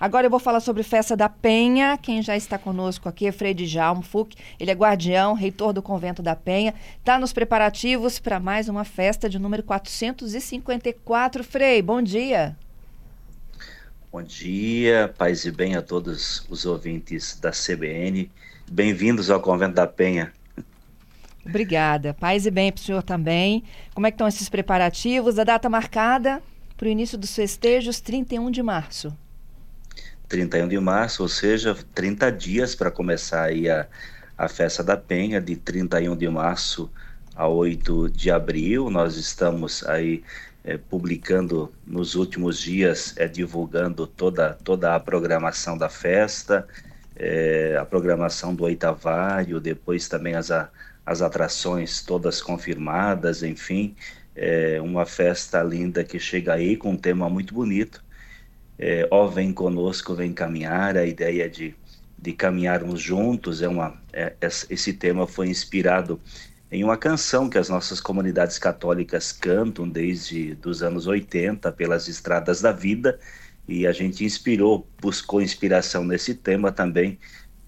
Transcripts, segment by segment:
Agora eu vou falar sobre Festa da Penha. Quem já está conosco aqui é Frei Djalmo Fuc. Ele é guardião, reitor do Convento da Penha. Está nos preparativos para mais uma festa de número 454. Frei, bom dia. Bom dia, paz e bem a todos os ouvintes da CBN. Bem-vindos ao Convento da Penha. Obrigada. Paz e bem para o senhor também. Como é que estão esses preparativos? A data marcada para o início dos festejos, 31 de março. 31 de março, ou seja, 30 dias para começar aí a, a festa da Penha, de 31 de março a 8 de abril. Nós estamos aí é, publicando nos últimos dias, é, divulgando toda, toda a programação da festa, é, a programação do oitavário, depois também as, as atrações todas confirmadas, enfim, é uma festa linda que chega aí com um tema muito bonito é, ó vem conosco, vem caminhar, a ideia de, de caminharmos juntos, é uma, é, esse tema foi inspirado em uma canção que as nossas comunidades católicas cantam desde os anos 80 pelas estradas da vida. E a gente inspirou, buscou inspiração nesse tema também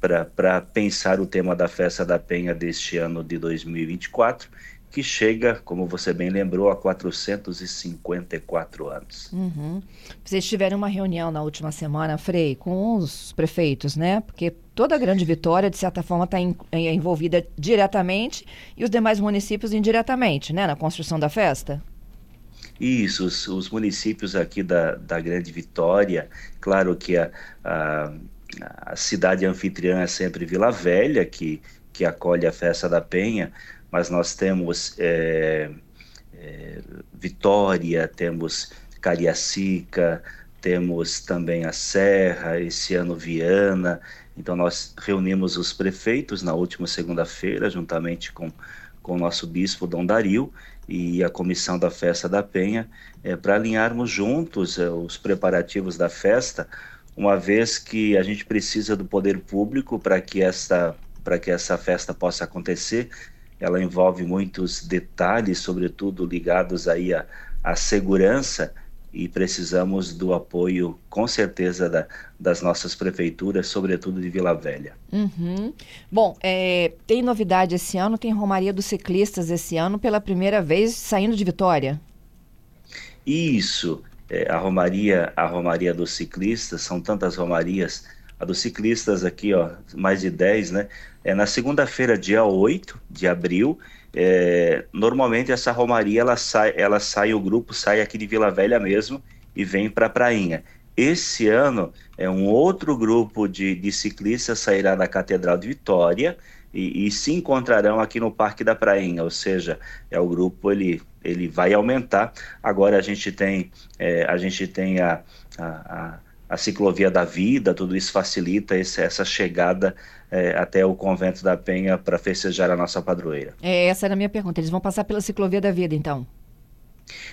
para pensar o tema da Festa da Penha deste ano de 2024 que chega, como você bem lembrou, a 454 anos. Uhum. Vocês tiveram uma reunião na última semana, Frei, com os prefeitos, né? Porque toda a Grande Vitória, de certa forma, está é envolvida diretamente e os demais municípios indiretamente, né? Na construção da festa. Isso, os, os municípios aqui da, da Grande Vitória, claro que a, a, a cidade anfitriã é sempre Vila Velha, que, que acolhe a festa da Penha, mas nós temos é, é, Vitória, temos Cariacica, temos também a Serra, esse ano Viana. Então nós reunimos os prefeitos na última segunda-feira, juntamente com, com o nosso bispo Dom Dario e a comissão da Festa da Penha, é, para alinharmos juntos é, os preparativos da festa, uma vez que a gente precisa do poder público para que essa para que essa festa possa acontecer ela envolve muitos detalhes, sobretudo ligados aí à, à segurança, e precisamos do apoio, com certeza, da, das nossas prefeituras, sobretudo de Vila Velha. Uhum. Bom, é, tem novidade esse ano, tem Romaria dos Ciclistas esse ano, pela primeira vez saindo de Vitória. Isso, é, a Romaria, a Romaria dos Ciclistas, são tantas Romarias, a dos ciclistas aqui, ó, mais de 10, né? É na segunda-feira, dia 8 de abril. É, normalmente essa romaria ela sai, ela sai, o grupo sai aqui de Vila Velha mesmo e vem para Prainha. Esse ano é um outro grupo de, de ciclistas sairá da Catedral de Vitória e, e, se encontrarão aqui no Parque da Prainha, ou seja, é o grupo ele, ele vai aumentar. Agora a gente tem é, a gente tem a, a, a a ciclovia da vida, tudo isso facilita esse, essa chegada é, até o convento da Penha para festejar a nossa padroeira. É, essa era a minha pergunta. Eles vão passar pela ciclovia da vida, então?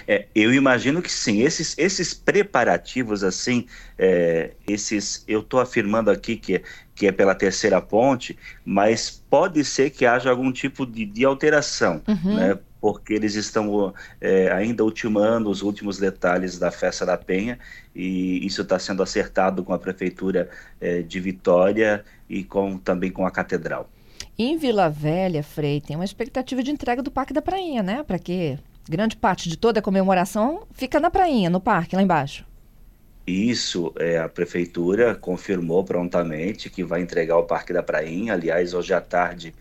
É, eu imagino que sim. Esses, esses preparativos, assim, é, esses, eu estou afirmando aqui que, que é pela terceira ponte, mas pode ser que haja algum tipo de, de alteração, uhum. né? Porque eles estão é, ainda ultimando os últimos detalhes da festa da Penha e isso está sendo acertado com a prefeitura é, de Vitória e com também com a catedral. Em Vila Velha, Frei, tem uma expectativa de entrega do Parque da Prainha, né? Para que grande parte de toda a comemoração fica na prainha, no parque, lá embaixo. Isso, é, a prefeitura confirmou prontamente que vai entregar o Parque da Prainha. Aliás, hoje à tarde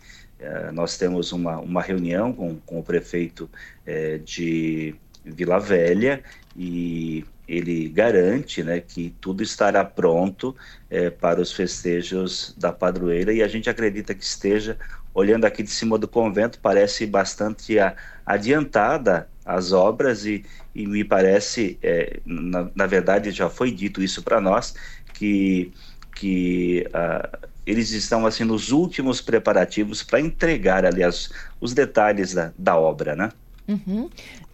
nós temos uma, uma reunião com, com o prefeito é, de Vila Velha e ele garante né, que tudo estará pronto é, para os festejos da padroeira e a gente acredita que esteja, olhando aqui de cima do convento, parece bastante a, adiantada as obras e, e me parece, é, na, na, verdade já foi dito isso para nós, que, que uh, eles estão assim nos últimos preparativos para entregar, aliás, os detalhes da, da obra, né? Uhum.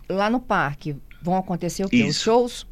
Lá no parque vão acontecer o quê? Isso. Os shows?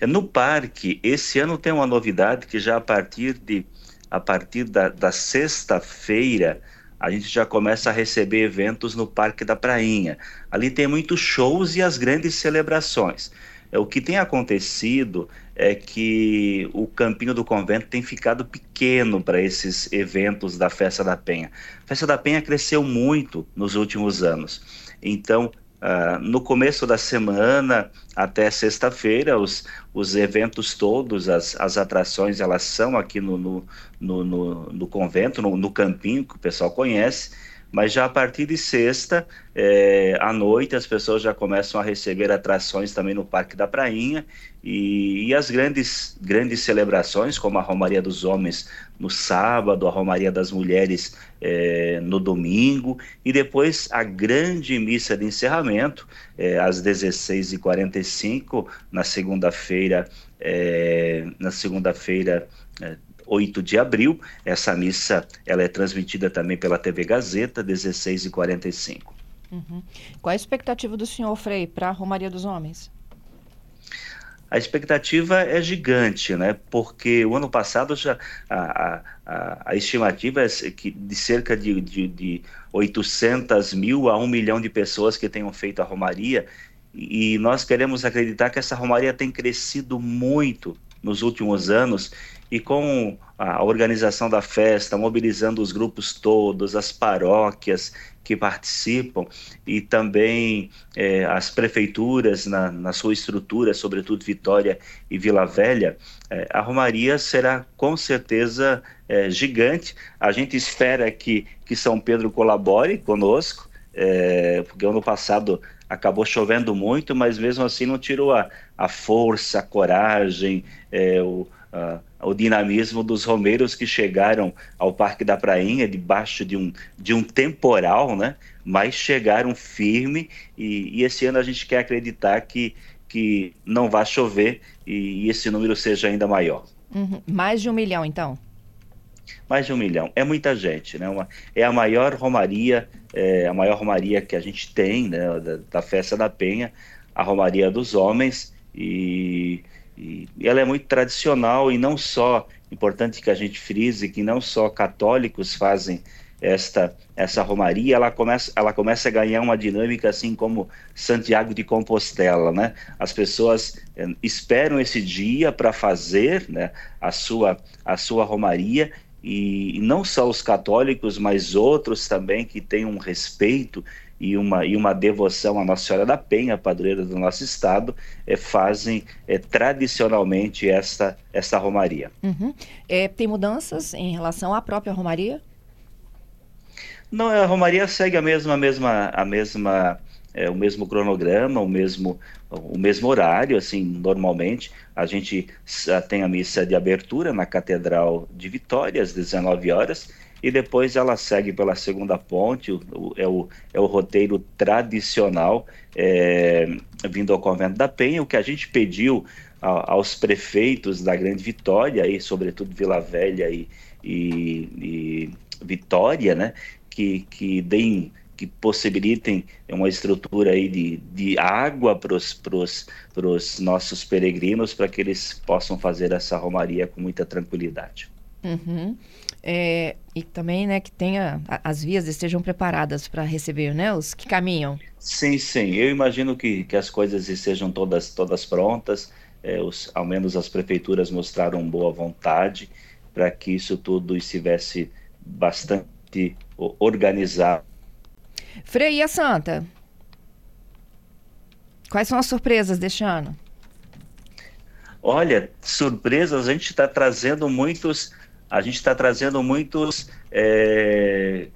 É, no parque, esse ano tem uma novidade que já a partir de a partir da, da sexta-feira a gente já começa a receber eventos no Parque da Prainha. Ali tem muitos shows e as grandes celebrações. É, o que tem acontecido é que o Campinho do Convento tem ficado pequeno para esses eventos da Festa da Penha. A Festa da Penha cresceu muito nos últimos anos. Então, Uh, no começo da semana até sexta-feira, os, os eventos todos, as, as atrações, elas são aqui no, no, no, no, no convento, no, no campinho, que o pessoal conhece, mas já a partir de sexta, é, à noite, as pessoas já começam a receber atrações também no Parque da Prainha. E, e, as grandes, grandes celebrações, como a Romaria dos Homens no sábado, a Romaria das Mulheres é, no domingo, e depois a grande missa de encerramento, é, às 16h45, na segunda-feira, é, na segunda-feira 8 de abril. Essa missa ela é transmitida também pela TV Gazeta, 16h45. Uhum. Qual a expectativa do senhor, Frei, para a Romaria dos Homens? A expectativa é gigante, né? Porque o ano passado já a, a, a estimativa é de cerca de, de, de 800 mil a 1 milhão de pessoas que tenham feito a Romaria e nós queremos acreditar que essa Romaria tem crescido muito nos últimos anos e com a organização da festa, mobilizando os grupos todos, as paróquias que participam e também é, as prefeituras na, na, sua estrutura, sobretudo Vitória e Vila Velha, é, a Romaria será com certeza é, gigante. A gente espera que, que São Pedro colabore conosco, é, porque ano passado acabou chovendo muito, mas mesmo assim não tirou a, a força, a coragem, é, o, a, o dinamismo dos romeiros que chegaram ao Parque da Prainha debaixo de um, de um temporal, né? mas chegaram firme e, e esse ano a gente quer acreditar que, que não vai chover e, e esse número seja ainda maior. Uhum. Mais de um milhão, então? Mais de um milhão. É muita gente, né? Uma, é a maior romaria, é a maior romaria que a gente tem, né? Da, da Festa da Penha, a Romaria dos Homens, e, e, ela é muito tradicional e não só, importante que a gente frise que não só católicos fazem esta essa romaria, ela começa, ela começa a ganhar uma dinâmica assim como Santiago de Compostela, né? As pessoas eh, esperam esse dia para fazer, né, a sua a sua romaria e, e não só os católicos, mas outros também que têm um respeito e uma, e uma devoção à Nossa Senhora da Penha, padroeira do nosso estado, é, fazem é, tradicionalmente esta, esta romaria. Uhum. É, tem mudanças em relação à própria romaria? Não, a romaria segue a mesma, a mesma, a mesma é, o mesmo cronograma, o mesmo, o mesmo horário, assim, normalmente. A gente tem a missa de abertura na Catedral de Vitória, às 19 horas, e depois ela segue pela segunda ponte, o, o, é, o, é o roteiro tradicional, é, vindo ao Convento da Penha. O que a gente pediu a, aos prefeitos da Grande Vitória, e sobretudo Vila Velha e, e, e Vitória, né, que, que deem que possibilitem uma estrutura aí de, de água para os nossos peregrinos, para que eles possam fazer essa romaria com muita tranquilidade. Uhum. É, e também, né, que tenha as vias estejam preparadas para receber, né, os que caminham. Sim, sim. Eu imagino que, que as coisas estejam todas todas prontas. É, os, ao menos as prefeituras mostraram boa vontade para que isso tudo estivesse bastante organizado Freia Santa, quais são as surpresas deste ano? Olha, surpresas, a gente está trazendo muitos, a gente está trazendo muitos, é,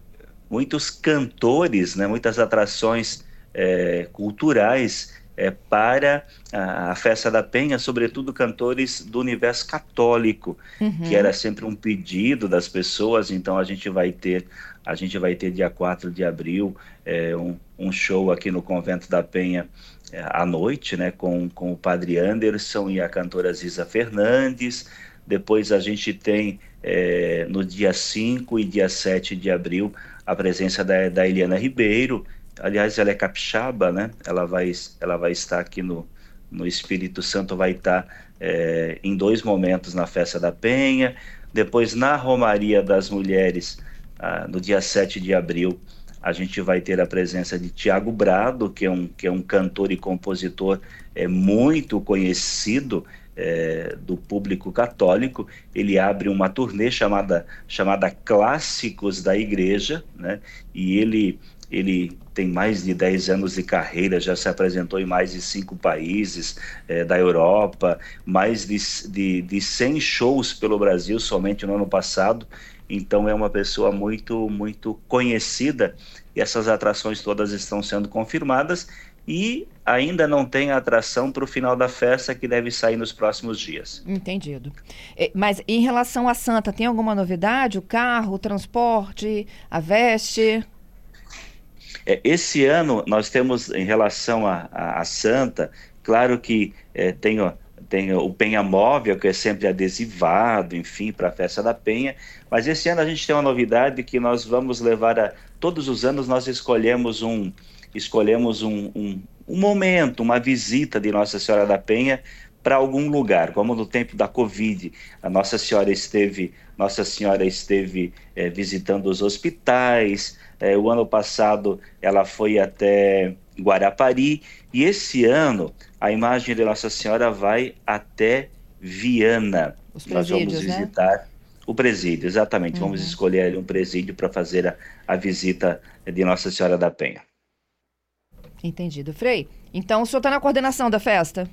muitos cantores, né, muitas atrações é, culturais é, para a, a, Festa da Penha, sobretudo cantores do universo católico, uhum. que era sempre um pedido das pessoas, então a gente vai ter a gente vai ter dia 4 de abril é, um, um, show aqui no Convento da Penha é, à noite, né, com, com o Padre Anderson e a cantora Ziza Fernandes. Depois a gente tem é, no dia 5 e dia 7 de abril a presença da, da Eliana Ribeiro. Aliás, ela é capixaba, né? Ela vai, ela vai estar aqui no, no Espírito Santo, vai estar é, em dois momentos na Festa da Penha. Depois, na Romaria das Mulheres, ah, no dia 7 de abril, a gente vai ter a presença de Tiago Brado, que é um, que é um cantor e compositor é, muito conhecido é, do público católico. Ele abre uma turnê chamada, chamada Clássicos da Igreja, né? e ele, ele tem mais de 10 anos de carreira, já se apresentou em mais de cinco países é, da Europa, mais de, de, de 100 shows pelo Brasil somente no ano passado. Então é uma pessoa muito, muito conhecida e essas atrações todas estão sendo confirmadas e ainda não tem atração para o final da festa que deve sair nos próximos dias. Entendido. É, mas em relação à Santa, tem alguma novidade? O carro, o transporte, a veste? É, esse ano nós temos em relação à Santa, claro que é, tem, ó, tem o Penha Móvel, que é sempre adesivado, enfim, para a festa da Penha, mas esse ano a gente tem uma novidade que nós vamos levar a. Todos os anos nós escolhemos um escolhemos um, um, um momento, uma visita de Nossa Senhora da Penha para algum lugar, como no tempo da Covid, a Nossa Senhora esteve, Nossa Senhora esteve é, visitando os hospitais. É, o ano passado ela foi até Guarapari e esse ano a imagem de Nossa Senhora vai até Viana. Nós vamos né? visitar né? o presídio, exatamente. Uhum. Vamos escolher um presídio para fazer a, a visita de Nossa Senhora da Penha. Entendido. Frei, então o senhor está na coordenação da festa?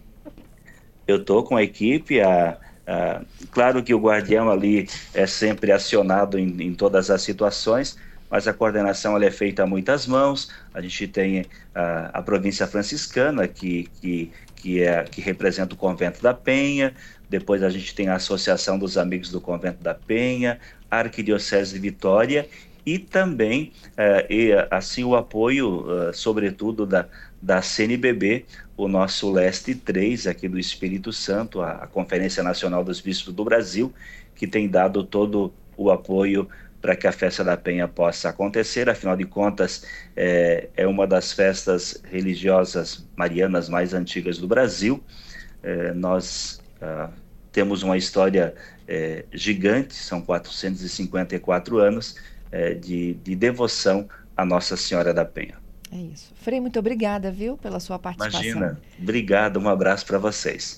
Eu estou com a equipe. A, a, claro que o guardião ali é sempre acionado em, em todas as situações, mas a coordenação é feita a muitas mãos. A gente tem a, a província franciscana, que, que, que, é, que representa o convento da Penha, depois a gente tem a Associação dos Amigos do Convento da Penha, a Arquidiocese de Vitória e também eh, e, assim o apoio, uh, sobretudo da, da CNBB, o nosso Leste 3 aqui do Espírito Santo, a, a Conferência Nacional dos Bispos do Brasil, que tem dado todo o apoio para que a festa da Penha possa acontecer. Afinal de contas, é, é uma das festas religiosas marianas mais antigas do Brasil. É, nós uh, temos uma história é, gigante, são 454 anos, é, de, de devoção à Nossa Senhora da Penha. É isso. Frei, muito obrigada, viu, pela sua participação. Imagina. Obrigado, um abraço para vocês.